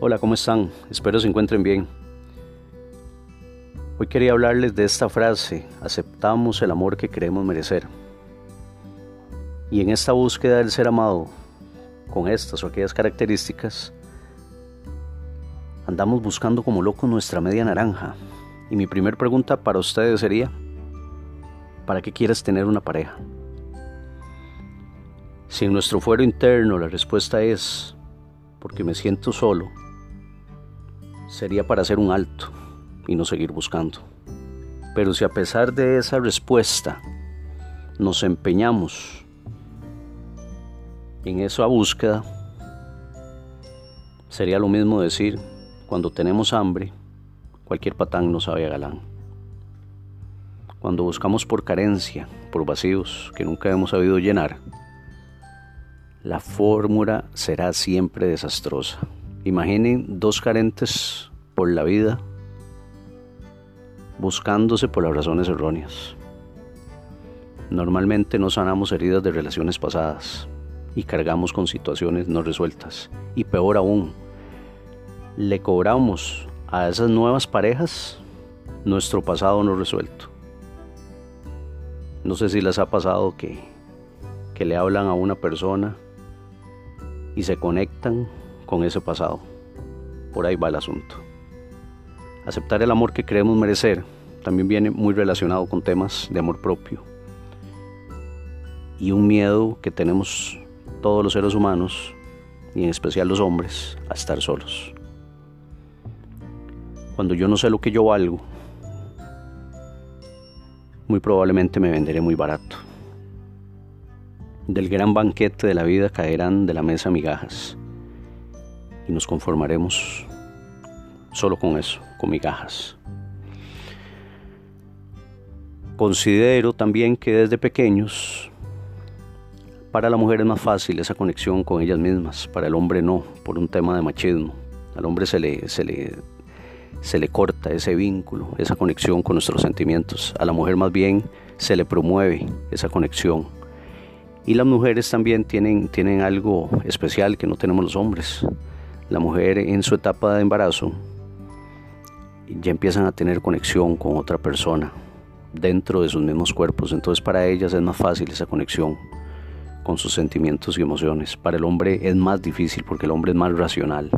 Hola, ¿cómo están? Espero se encuentren bien. Hoy quería hablarles de esta frase, aceptamos el amor que queremos merecer. Y en esta búsqueda del ser amado, con estas o aquellas características, andamos buscando como locos nuestra media naranja. Y mi primera pregunta para ustedes sería, ¿para qué quieres tener una pareja? Si en nuestro fuero interno la respuesta es, porque me siento solo, sería para hacer un alto y no seguir buscando. Pero si a pesar de esa respuesta nos empeñamos en esa búsqueda, sería lo mismo decir, cuando tenemos hambre, cualquier patán nos sabe a galán. Cuando buscamos por carencia, por vacíos que nunca hemos sabido llenar, la fórmula será siempre desastrosa. Imaginen dos carentes por la vida buscándose por las razones erróneas. Normalmente no sanamos heridas de relaciones pasadas y cargamos con situaciones no resueltas. Y peor aún, le cobramos a esas nuevas parejas nuestro pasado no resuelto. No sé si les ha pasado que, que le hablan a una persona y se conectan con ese pasado. Por ahí va el asunto. Aceptar el amor que creemos merecer también viene muy relacionado con temas de amor propio y un miedo que tenemos todos los seres humanos y en especial los hombres a estar solos. Cuando yo no sé lo que yo valgo, muy probablemente me venderé muy barato. Del gran banquete de la vida caerán de la mesa migajas y nos conformaremos solo con eso, con migajas. Considero también que desde pequeños para la mujer es más fácil esa conexión con ellas mismas, para el hombre no, por un tema de machismo. Al hombre se le, se le, se le corta ese vínculo, esa conexión con nuestros sentimientos. A la mujer más bien se le promueve esa conexión y las mujeres también tienen, tienen algo especial que no tenemos los hombres. La mujer en su etapa de embarazo ya empiezan a tener conexión con otra persona dentro de sus mismos cuerpos. Entonces para ellas es más fácil esa conexión con sus sentimientos y emociones. Para el hombre es más difícil porque el hombre es más racional.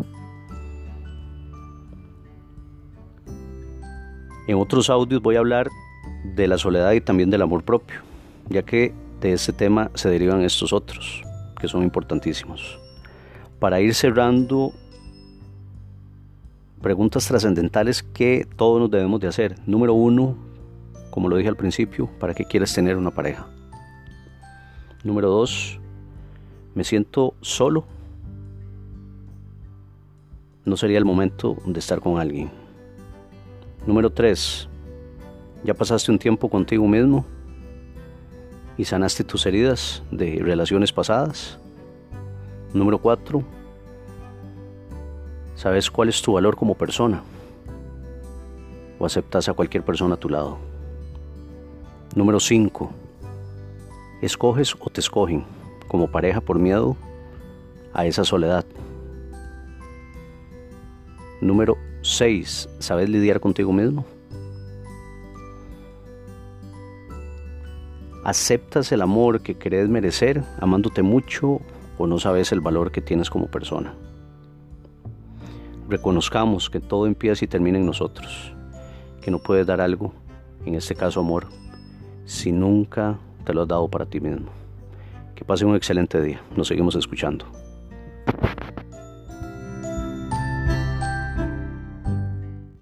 En otros audios voy a hablar de la soledad y también del amor propio, ya que de este tema se derivan estos otros, que son importantísimos. Para ir cerrando, preguntas trascendentales que todos nos debemos de hacer. Número uno, como lo dije al principio, ¿para qué quieres tener una pareja? Número dos, me siento solo. No sería el momento de estar con alguien. Número tres, ¿ya pasaste un tiempo contigo mismo? y sanaste tus heridas de relaciones pasadas. Número 4. ¿Sabes cuál es tu valor como persona? ¿O aceptas a cualquier persona a tu lado? Número 5. ¿Escoges o te escogen como pareja por miedo a esa soledad? Número 6. ¿Sabes lidiar contigo mismo? ¿Aceptas el amor que crees merecer amándote mucho o no sabes el valor que tienes como persona? Reconozcamos que todo empieza y termina en nosotros, que no puedes dar algo, en este caso amor, si nunca te lo has dado para ti mismo. Que pase un excelente día. Nos seguimos escuchando.